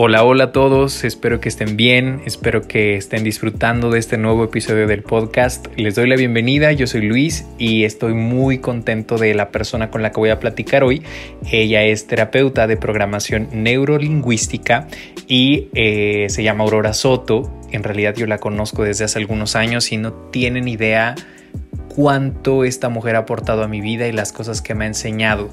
Hola, hola a todos, espero que estén bien, espero que estén disfrutando de este nuevo episodio del podcast. Les doy la bienvenida, yo soy Luis y estoy muy contento de la persona con la que voy a platicar hoy. Ella es terapeuta de programación neurolingüística y eh, se llama Aurora Soto. En realidad yo la conozco desde hace algunos años y no tienen idea cuánto esta mujer ha aportado a mi vida y las cosas que me ha enseñado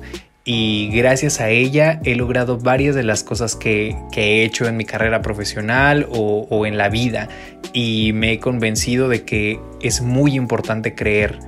y gracias a ella he logrado varias de las cosas que, he hecho en mi carrera profesional o, o, en la vida y me he convencido de que es muy importante creer.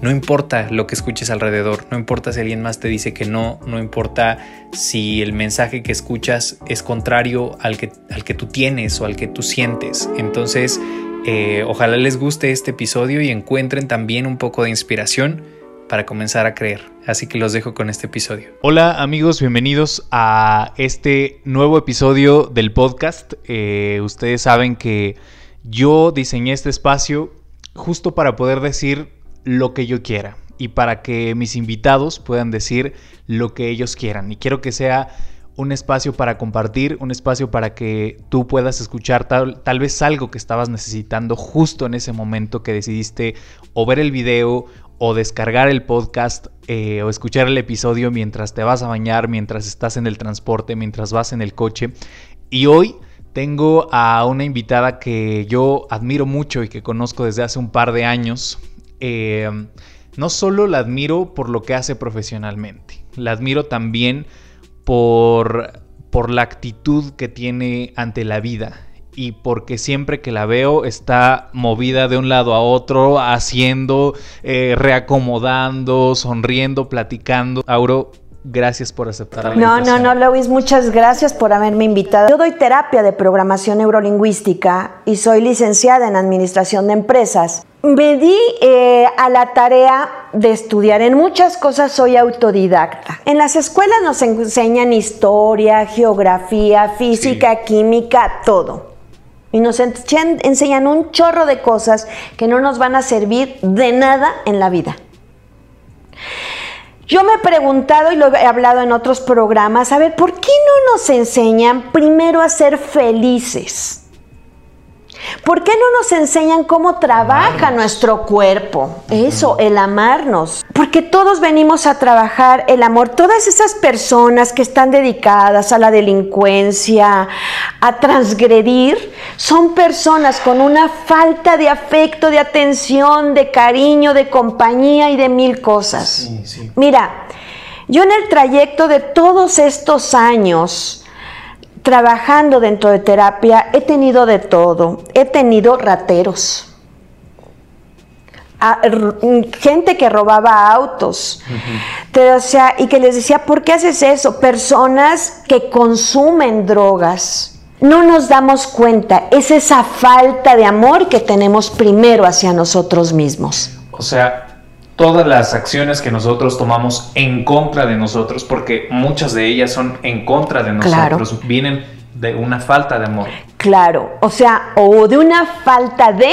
No importa lo que escuches alrededor, no importa si alguien más te dice que no, no importa si el mensaje que escuchas es contrario al que, al que tú tienes o al que tú sientes. Entonces, eh, ojalá les guste este episodio y encuentren también un poco de inspiración para comenzar a creer. Así que los dejo con este episodio. Hola amigos, bienvenidos a este nuevo episodio del podcast. Eh, ustedes saben que yo diseñé este espacio justo para poder decir lo que yo quiera y para que mis invitados puedan decir lo que ellos quieran. Y quiero que sea un espacio para compartir, un espacio para que tú puedas escuchar tal, tal, vez algo que estabas necesitando justo en ese momento que decidiste o ver el video o descargar el podcast eh, o escuchar el episodio mientras te vas a bañar, mientras estás en el transporte, mientras vas en el coche. Y hoy tengo a una invitada que yo admiro mucho y que conozco desde hace un par de años. Eh, no solo la admiro por lo que hace profesionalmente, la admiro también por, por la actitud que tiene ante la vida y porque siempre que la veo está movida de un lado a otro, haciendo, eh, reacomodando, sonriendo, platicando. Auro, gracias por aceptar la No, no, no, Luis, muchas gracias por haberme invitado. Yo doy terapia de programación neurolingüística y soy licenciada en administración de empresas. Me di eh, a la tarea de estudiar. En muchas cosas soy autodidacta. En las escuelas nos enseñan historia, geografía, física, química, todo y nos enseñan un chorro de cosas que no nos van a servir de nada en la vida. Yo me he preguntado y lo he hablado en otros programas, a ver, ¿por qué no nos enseñan primero a ser felices? ¿Por qué no nos enseñan cómo trabaja nuestro cuerpo? Eso, el amarnos. Porque todos venimos a trabajar el amor. Todas esas personas que están dedicadas a la delincuencia, a transgredir, son personas con una falta de afecto, de atención, de cariño, de compañía y de mil cosas. Mira, yo en el trayecto de todos estos años, trabajando dentro de terapia he tenido de todo. He tenido rateros. gente que robaba autos. o sea, y que les decía, ¿por qué haces eso? Personas que consumen drogas. No nos damos cuenta, es esa falta de amor que tenemos primero hacia nosotros mismos. O sea, todas las acciones que nosotros tomamos en contra de nosotros, porque muchas de ellas son en contra de nosotros, vienen de una falta de amor. Claro, o sea, o de una falta de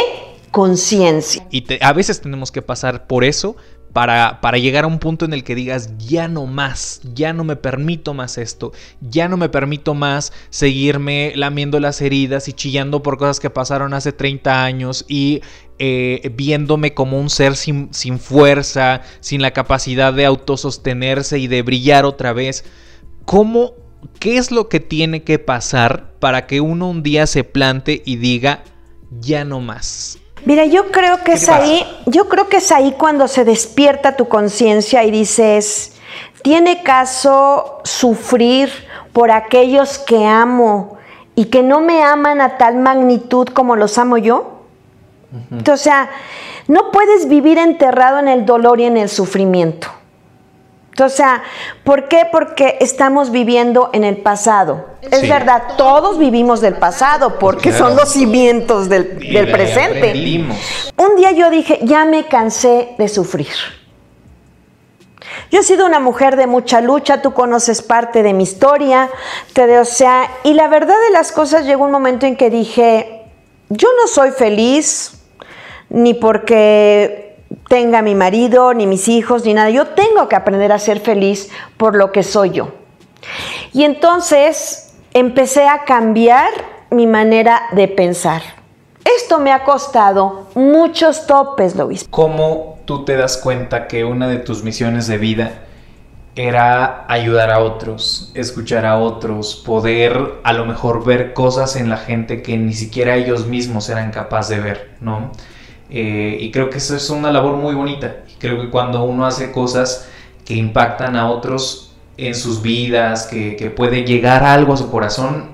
conciencia. Y a veces tenemos que pasar por eso para, para, llegar a un punto en el que digas, ya no más, ya no me permito más esto, ya no me permito más seguirme lamiendo las heridas y chillando por cosas que pasaron hace 30 años y eh, viéndome como un ser sin, sin fuerza, sin la capacidad de autosostenerse y de brillar otra vez. ¿Cómo, qué es lo que tiene que pasar para que uno un día se plante y diga, ya no más? Mira, yo creo que es ahí, yo creo que es ahí cuando se despierta tu conciencia y dices, ¿tiene caso sufrir por aquellos que amo y que no me aman a tal magnitud como los amo yo? O sea, no puedes vivir enterrado en el dolor y en el sufrimiento. O sea, ¿por qué? Porque estamos viviendo en el pasado. Es verdad, todos vivimos del pasado porque son los cimientos del, presente. Un día yo dije, ya me cansé de sufrir. Yo he sido una mujer de mucha lucha, tú conoces parte de mi historia, te, o sea, y la verdad de las cosas llegó un momento en que dije, yo no soy feliz, ni porque tenga mi marido, ni mis hijos, ni nada. Yo tengo que aprender a ser feliz por lo que soy yo. Y entonces empecé a cambiar mi manera de pensar. Esto me ha costado muchos topes, Luis. ¿Cómo tú te das cuenta que una de tus misiones de vida era ayudar a otros, escuchar a otros, poder a lo mejor ver cosas en la gente que ni siquiera ellos mismos eran capaces de ver, ¿no? Eh, y creo que eso es una labor muy bonita. Creo que cuando uno hace cosas que impactan a otros en sus vidas, que, que puede llegar algo a su corazón,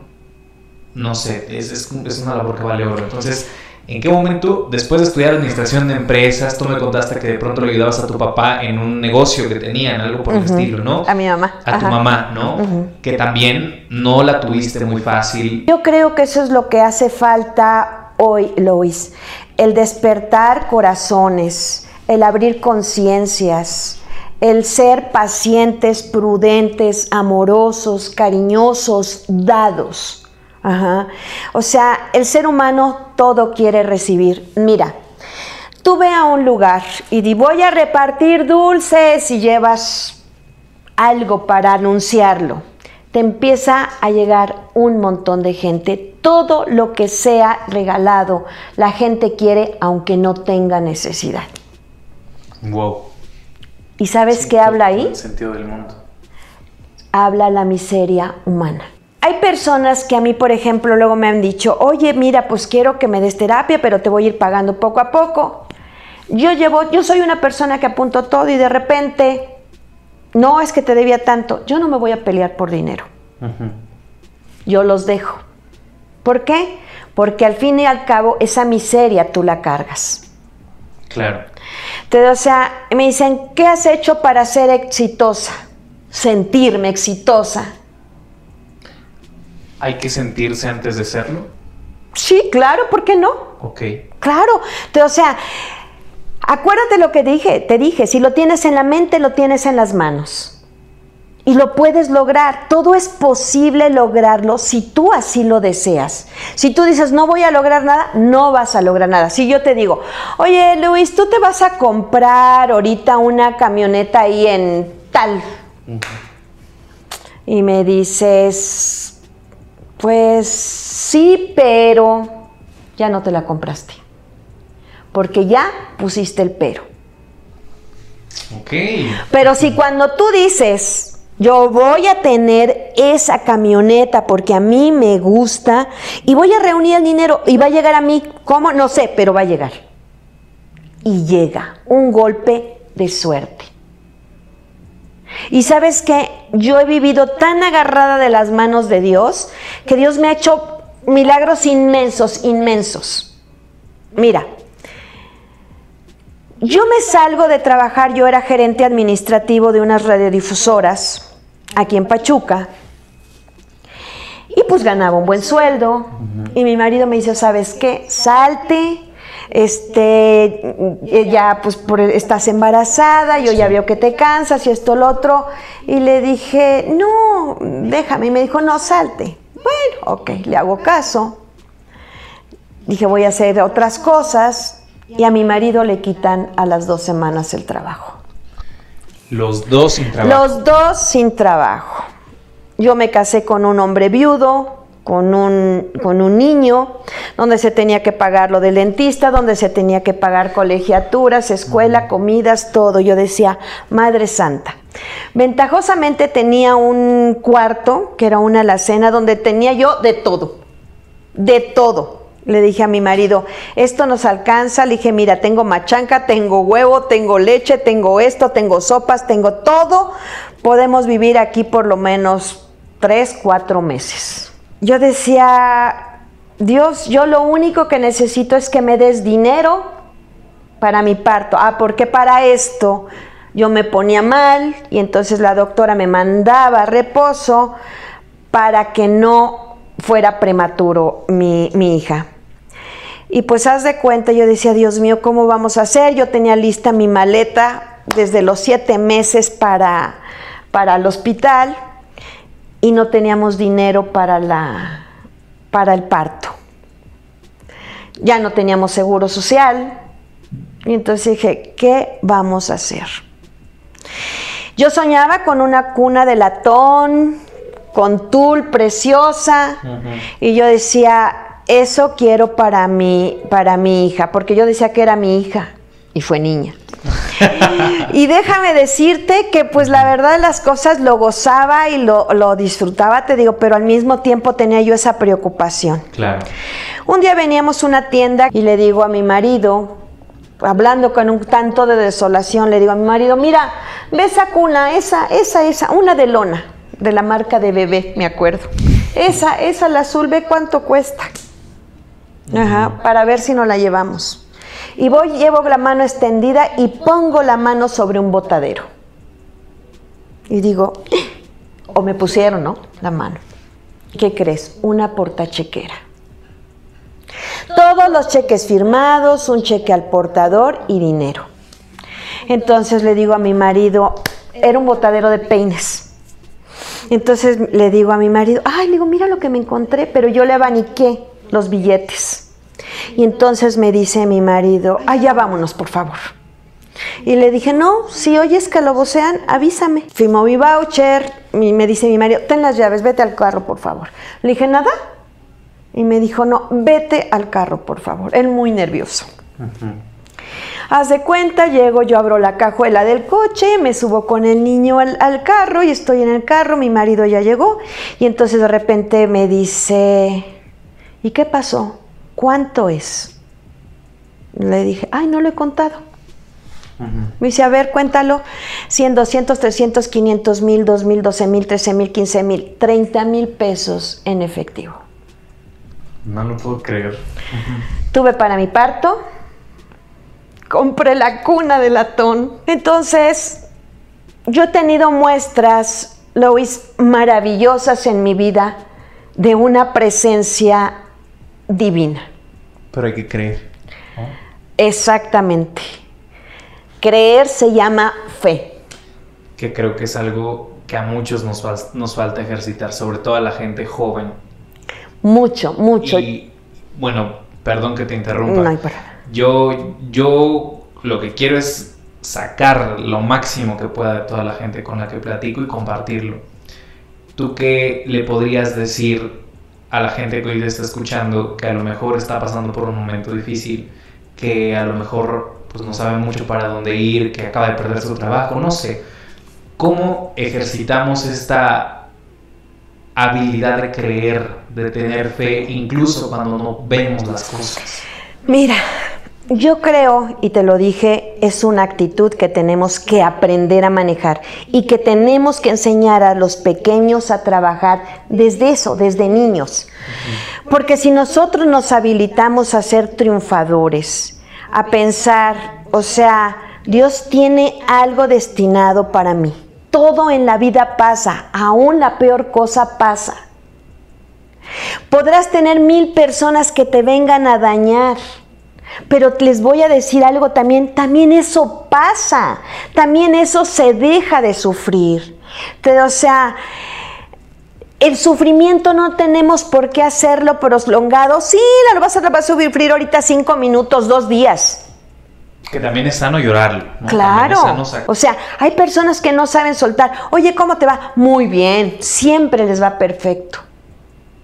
no sé, es, es, es una labor que vale oro. Entonces, ¿En qué momento, después de estudiar administración de empresas, tú me contaste que de pronto le ayudabas a tu papá en un negocio que tenían, algo por el estilo, ¿no? A mi mamá. A tu mamá, ¿no? Que también no la tuviste muy fácil. Yo creo que eso es lo que hace falta hoy, Lois. El despertar corazones, el abrir conciencias, el ser pacientes, prudentes, amorosos, cariñosos, dados. Ajá. O sea, el ser humano todo quiere recibir. Mira, tú ve a un lugar y di voy a repartir dulces y llevas algo para anunciarlo. Te empieza a llegar un montón de gente. Todo lo que sea regalado, la gente quiere aunque no tenga necesidad. Wow. ¿Y sabes qué habla ahí? El sentido del mundo. Habla la miseria humana. Hay personas que a mí, por ejemplo, luego me han dicho, oye, mira, pues quiero que me des terapia, pero te voy a ir pagando poco a poco. Yo llevo, yo soy una persona que apunto todo y de repente, no es que te debía tanto, yo no me voy a pelear por dinero. Yo los dejo. ¿Por qué? Porque al fin y al cabo esa miseria tú la cargas. Claro. Entonces, o sea, me dicen, ¿qué has hecho para ser exitosa? Sentirme exitosa. ¿Hay que sentirse antes de serlo? Sí, claro, ¿por qué no? Ok. Claro. Entonces, o sea, acuérdate lo que dije, te dije, si lo tienes en la mente, lo tienes en las manos. Y lo puedes lograr. Todo es posible lograrlo si tú así lo deseas. Si tú dices, no voy a lograr nada, no vas a lograr nada. Si yo te digo, oye Luis, tú te vas a comprar ahorita una camioneta ahí en tal. Y me dices, pues sí, pero ya no te la compraste. Porque ya pusiste el pero. Ok. Pero si cuando tú dices, yo voy a tener esa camioneta porque a mí me gusta y voy a reunir el dinero y va a llegar a mí, ¿cómo? No sé, pero va a llegar. Y llega un golpe de suerte. Y sabes que yo he vivido tan agarrada de las manos de Dios que Dios me ha hecho milagros inmensos, inmensos. Mira, yo me salgo de trabajar, yo era gerente administrativo de unas radiodifusoras aquí en Pachuca. Y pues ganaba un buen sueldo. Y mi marido me dice, ¿sabes qué? Salte. Este, ya pues por, estás embarazada, yo ya veo que te cansas y esto, lo otro. Y le dije, no, déjame. Y me dijo, no, salte. Bueno, ok, le hago caso. Dije, voy a hacer otras cosas. Y a mi marido le quitan a las dos semanas el trabajo. Los dos sin trabajo. Los dos sin trabajo. Yo me casé con un hombre viudo, con un, con un niño, donde se tenía que pagar lo del dentista, donde se tenía que pagar colegiaturas, escuela, comidas, todo. Yo decía, Madre Santa. Ventajosamente tenía un cuarto, que era una alacena, donde tenía yo de todo, de todo. Le dije a mi marido, esto nos alcanza. Le dije, mira, tengo machanca, tengo huevo, tengo leche, tengo esto, tengo sopas, tengo todo. Podemos vivir aquí por lo menos tres, cuatro meses. Yo decía, Dios, yo lo único que necesito es que me des dinero para mi parto. Ah, porque para esto yo me ponía mal y entonces la doctora me mandaba reposo para que no fuera prematuro mi, mi hija. Y pues haz de cuenta, yo decía, Dios mío, ¿cómo vamos a hacer? Yo tenía lista mi maleta desde los siete meses para, para el hospital y no teníamos dinero para, la, para el parto. Ya no teníamos seguro social. Y entonces dije, ¿qué vamos a hacer? Yo soñaba con una cuna de latón, con tul, preciosa. Y yo decía, eso quiero para mi, para mi hija, porque yo decía que era mi hija y fue niña. y déjame decirte que pues la verdad las cosas lo gozaba y lo, lo, disfrutaba, te digo, pero al mismo tiempo tenía yo esa preocupación. Claro. Un día veníamos a una tienda y le digo a mi marido, hablando con un tanto de desolación, le digo a mi marido, mira, ve esa cuna, esa, esa, esa, una de lona, de la marca de bebé, me acuerdo. Esa, esa, la azul, ve cuánto cuesta. Ajá, para ver si nos la llevamos. Y voy, llevo la mano extendida y pongo la mano sobre un botadero. Y digo, o me pusieron, ¿no? La mano. ¿Qué crees? Una portachequera. Todos los cheques firmados, un cheque al portador y dinero. Entonces le digo a mi marido, era un botadero de peines. Entonces le digo a mi marido, ay, le digo, mira lo que me encontré, pero yo le abaniqué los billetes. Y entonces me dice mi marido, ya vámonos, por favor. Y le dije, no, si oyes que lo vocean, avísame. Firmó mi voucher, y me dice mi marido, ten las llaves, vete al carro, por favor. Le dije, nada. Y me dijo, no, vete al carro, por favor. Él muy nervioso. Haz de cuenta, llego, yo abro la cajuela del coche, me subo con el niño al, al, carro y estoy en el carro, mi marido ya llegó y entonces de repente me dice, ¿y qué pasó? ¿Cuánto es? Le dije, ay, no lo he contado. Uh -huh. Me dice, a ver, cuéntalo. 100, 200, 300, 500 mil, 2 mil, 12 mil, 13 mil, 15 mil, 30 mil pesos en efectivo. No lo puedo creer. Uh -huh. Tuve para mi parto, compré la cuna de latón. Entonces, yo he tenido muestras, Lois, maravillosas en mi vida de una presencia divina. Pero hay que creer. ¿no? Exactamente. Creer se llama fe. Que creo que es algo que a muchos nos, fal nos falta ejercitar, sobre todo a la gente joven. Mucho, mucho. Y bueno, perdón que te interrumpa. No hay. Yo, yo lo que quiero es sacar lo máximo que pueda de toda la gente con la que platico y compartirlo. ¿Tú qué le podrías decir a la gente que hoy está escuchando que a lo mejor está pasando por un momento difícil, que a lo mejor pues, no sabe mucho para dónde ir, que acaba de perder su trabajo, no sé. ¿Cómo ejercitamos esta habilidad de creer, de tener fe, incluso cuando no vemos las cosas? Mira, yo creo, y te lo dije, es una actitud que tenemos que aprender a manejar y que tenemos que enseñar a los pequeños a trabajar desde eso, desde niños. Porque si nosotros nos habilitamos a ser triunfadores, a pensar, o sea, Dios tiene algo destinado para mí. Todo en la vida pasa, aún la peor cosa pasa. Podrás tener mil personas que te vengan a dañar pero les voy a decir algo también, también eso pasa, también eso se deja de sufrir. Pero, o sea, el sufrimiento no tenemos por qué hacerlo prolongado. Sí, lo vas a, vas a sufrir ahorita cinco minutos, dos días. Que también es sano llorarlo. ¿no? Claro. Sano o sea, hay personas que no saben soltar. Oye, ¿cómo te va? Muy bien. Siempre les va perfecto.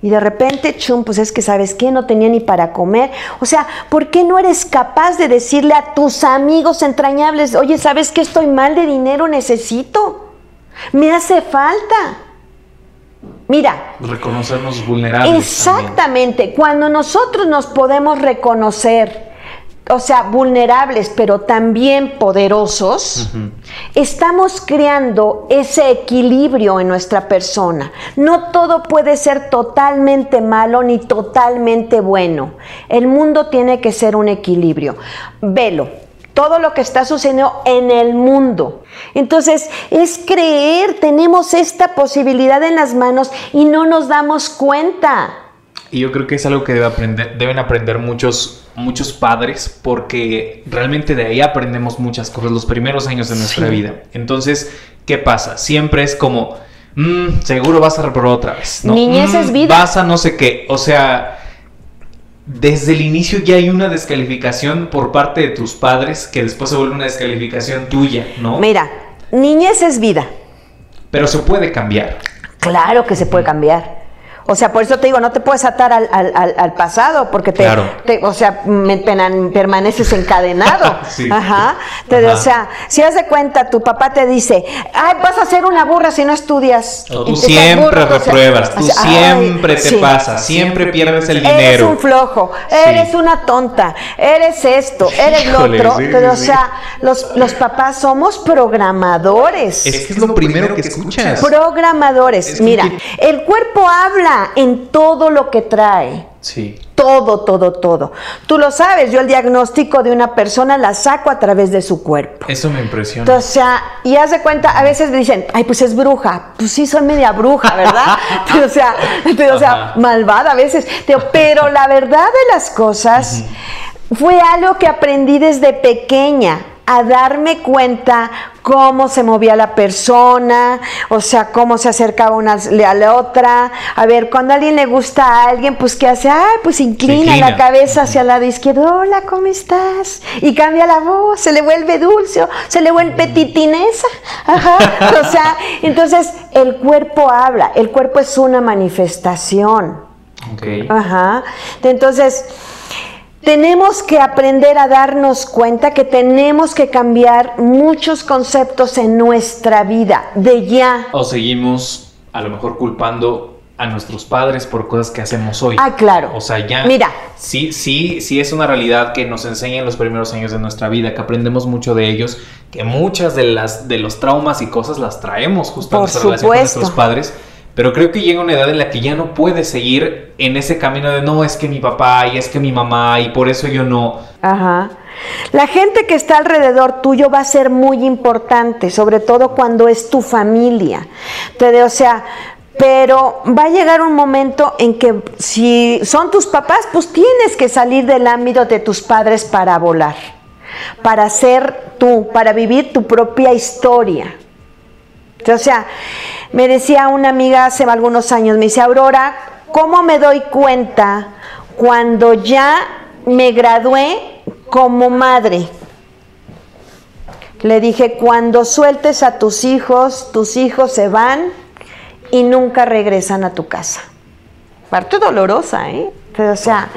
Y de repente, chum, pues es que sabes qué, no tenía ni para comer. O sea, ¿por qué no eres capaz de decirle a tus amigos entrañables, oye, sabes que estoy mal de dinero, necesito? Me hace falta. Mira. Reconocernos vulnerables. Exactamente. También. Cuando nosotros nos podemos reconocer, o sea, vulnerables, pero también poderosos, uh -huh. estamos creando ese equilibrio en nuestra persona. No todo puede ser totalmente malo ni totalmente bueno. El mundo tiene que ser un equilibrio. Velo. Todo lo que está sucediendo en el mundo. Entonces, es creer, tenemos esta posibilidad en las manos y no nos damos cuenta. Y yo creo que es algo que debe aprender, deben aprender muchos, muchos padres, porque realmente de ahí aprendemos muchas cosas los primeros años de nuestra sí. vida. Entonces, ¿qué pasa? Siempre es como, mmm, seguro vas a reprobar otra vez. ¿no? Niñez mm, es vida. Vas a no sé qué. O sea, desde el inicio ya hay una descalificación por parte de tus padres que después se vuelve una descalificación tuya, ¿no? Mira, niñez es vida. Pero se puede cambiar. Claro que se puede cambiar. O sea, por eso te digo, no te puedes atar al, al- al- al pasado, porque te, Claro. te- o sea, me- pena- permaneces encadenado. Sí. Ajá. Te- Ajá. O sea, si haz de cuenta, tu papá te dice, ay, vas a ser una burra si no estudias. O tú siempre burro, o sea, repruebas, tú o sea, ay, siempre te sí. pasas, siempre pierdes el Eres dinero. un flojo, Sí. eres una tonta, eres esto, eres Híjole, lo otro. sí, pero, sí, o sea, los, los papás somos programadores. Es que es lo primero que escuchas. Programadores. Es que Mira, el cuerpo habla en todo lo que trae. Sí. Todo, todo, todo. Tú lo sabes, yo el diagnóstico de una persona la saco a través de su cuerpo. Eso me impresiona. Entonces, o sea, y haz de cuenta, a veces me dicen, ay, pues es bruja. Pues sí, soy media bruja, ¿verdad? o sea, o sea malvada a veces. Pero la verdad de las cosas fue algo que aprendí desde pequeña a darme cuenta cómo se movía la persona, o sea, cómo se acercaba una a la otra. A ver, cuando a alguien le gusta a alguien, pues ¿qué hace? Ay, pues inclina, inclina. la cabeza hacia el lado izquierdo. Hola, ¿cómo estás? Y cambia la voz, se le vuelve dulce, se le vuelve titinesa. Ajá. O sea, entonces el cuerpo habla, el cuerpo es una manifestación. Ok. Ajá. Entonces, tenemos que aprender a darnos cuenta que tenemos que cambiar muchos conceptos en nuestra vida, de ya. O seguimos a lo mejor culpando a nuestros padres por cosas que hacemos hoy. Ah, claro. O sea, ya. Mira. Sí, sí, sí es una realidad que nos enseña en los primeros años de nuestra vida, que aprendemos mucho de ellos, que muchas de las de los traumas y cosas las traemos justo Por nuestra relación con supuesto. nuestros padres. Pero creo que llega una edad en la que ya no puedes seguir en ese camino de no, es que mi papá y es que mi mamá y por eso yo no. Ajá. La gente que está alrededor tuyo va a ser muy importante, sobre todo cuando es tu familia. O sea, pero va a llegar un momento en que si son tus papás, pues tienes que salir del ámbito de tus padres para volar, para ser tú, para vivir tu propia historia. O sea, me decía una amiga hace algunos años, me dice, Aurora, ¿cómo me doy cuenta cuando ya me gradué como madre? Le dije, cuando sueltes a tus hijos, tus hijos se van y nunca regresan a tu casa. Parte dolorosa, ¿eh? O sea,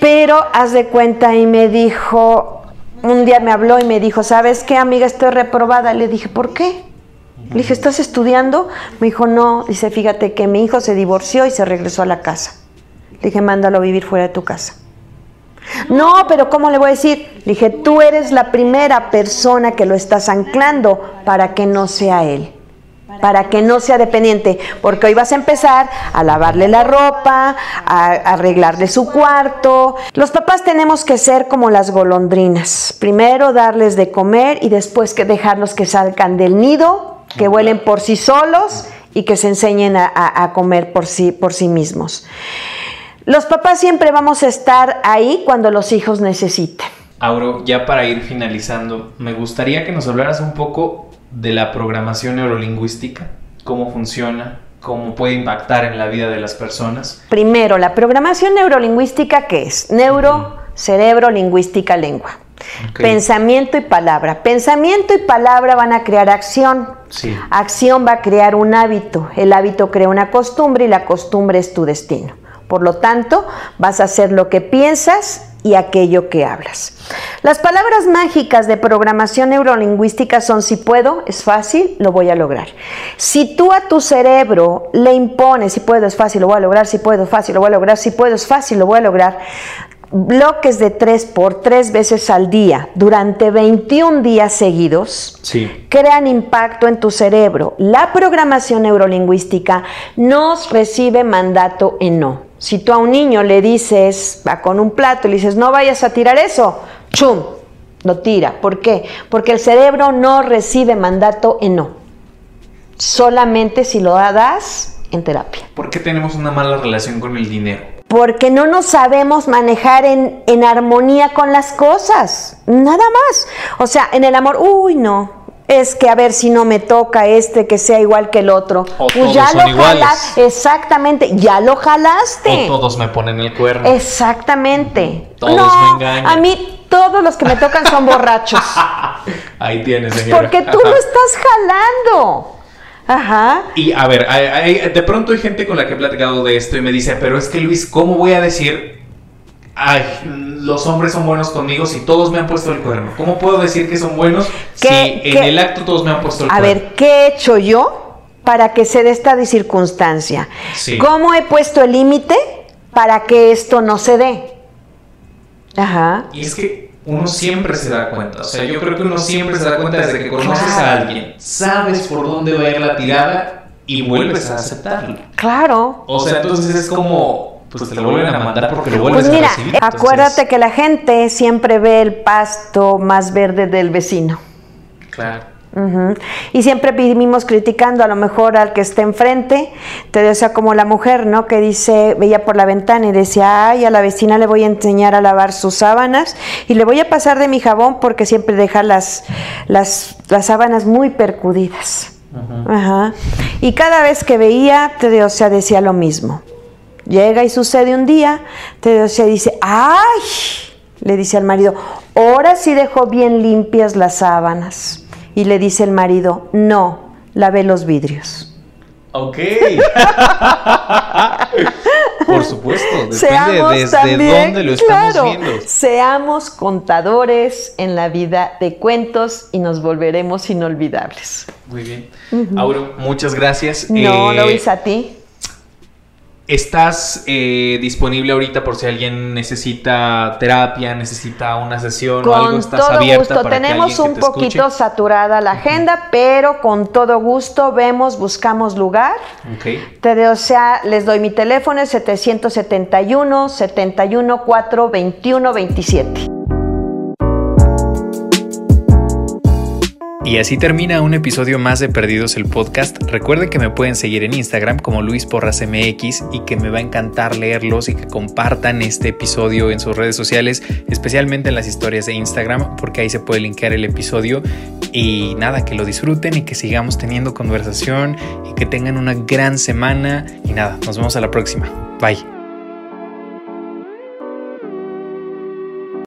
pero haz de cuenta y me dijo, un día me habló y me dijo, ¿sabes qué, amiga? Estoy reprobada. Le dije, ¿por qué? Le dije, ¿estás estudiando? Me dijo, no. Dice, fíjate que mi hijo se divorció y se regresó a la casa. Le dije, mándalo a vivir fuera de tu casa. No, pero ¿cómo le voy a decir? Le dije, tú eres la primera persona que lo estás anclando para que no sea él. Para que no sea dependiente, porque hoy vas a empezar a lavarle la ropa, a arreglarle su cuarto. Los papás tenemos que ser como las golondrinas. Primero darles de comer y después que dejarlos que salgan del nido, que vuelen por sí solos y que se enseñen a, a- a comer por sí, por sí mismos. Los papás siempre vamos a estar ahí cuando los hijos necesiten. Auro, ya para ir finalizando, me gustaría que nos hablaras un poco de la programación neurolingüística, cómo funciona, cómo puede impactar en la vida de las personas. Primero, la programación neurolingüística, ¿qué es? Neuro, cerebro, lingüística, lengua. Pensamiento y palabra. Pensamiento y palabra van a crear acción. Sí. Acción va a crear un hábito. El hábito crea una costumbre y la costumbre es tu destino. Por lo tanto, vas a hacer lo que piensas y aquello que hablas. Las palabras mágicas de programación neurolingüística son si puedo, es fácil, lo voy a lograr. Si tú a tu cerebro le impones si puedo, es fácil, lo voy a lograr, si puedo, fácil, lo voy a lograr, si puedo, es fácil, lo voy a lograr, bloques de tres por tres veces al día durante 21 días seguidos, Sí. crean impacto en tu cerebro. La programación neurolingüística nos recibe mandato en no. Si tú a un niño le dices, va con un plato y le dices, no vayas a tirar eso, ¡chum! Lo tira. ¿Por qué? Porque el cerebro no recibe mandato en no. Solamente si lo das en terapia. ¿Por qué tenemos una mala relación con el dinero? Porque no nos sabemos manejar en, en armonía con las cosas. Nada más. O sea, en el amor, uy, no. Es que a ver si no me toca este que sea igual que el otro. O pues todos ya son lo jalaste. Exactamente, ya lo jalaste. O todos me ponen el cuerno. Exactamente. Todos no, me engañan. a mí todos los que me tocan son borrachos. Ahí tienes, señora. Porque tú lo estás jalando. Ajá. Y a ver, de pronto hay gente con la que he platicado de esto y me dice, pero es que Luis, ¿cómo voy a decir, ay, los hombres son buenos conmigo si todos me han puesto el cuerno? ¿Cómo puedo decir que son buenos si en el acto todos me han puesto el cuerno? A ver, ¿qué he hecho yo para que se dé esta circunstancia? ¿Cómo he puesto el límite para que esto no se dé? Ajá. Y es que uno siempre se da cuenta. O sea, yo creo que uno siempre se da cuenta desde que conoces a alguien, sabes por dónde va a ir la tirada y vuelves a aceptarlo. Claro. O sea, entonces es como, pues te lo vuelven a mandar porque lo vuelves pues mira, a recibir. Acuérdate que la gente siempre ve el pasto más verde del vecino. Claro. Y siempre vivimos criticando a lo mejor al que esté enfrente, te o sea, como la mujer, ¿no? Que dice, veía por la ventana y decía, ay, a la vecina le voy a enseñar a lavar sus sábanas y le voy a pasar de mi jabón porque siempre deja las, las, las sábanas muy percudidas. Ajá. Y cada vez que veía, te o sea, decía lo mismo. Llega y sucede un día, te o sea, dice, ay, le dice al marido, ahora sí dejó bien limpias las sábanas. Y le dice el marido, no, lave los vidrios. Ok. Por supuesto, depende seamos desde dónde lo estamos viendo. Seamos contadores en la vida de cuentos y nos volveremos inolvidables. Muy bien. Auro, muchas gracias. No, lo hice a ti. ¿Estás eh, disponible ahorita por si alguien necesita terapia, necesita una sesión o algo? ¿Estás todo gusto. Tenemos un poquito saturada la agenda, pero con todo gusto vemos, buscamos lugar. Okay. Te, o sea, les doy mi teléfono, es 771 71 4 21 27. Y así termina un episodio más de Perdidos el Podcast. Recuerden que me pueden seguir en Instagram como Luis Porras MX y que me va a encantar leerlos y que compartan este episodio en sus redes sociales, especialmente en las historias de Instagram, porque ahí se puede linkear el episodio. Y nada, que lo disfruten y que sigamos teniendo conversación y que tengan una gran semana. Y nada, nos vemos a la próxima. Bye.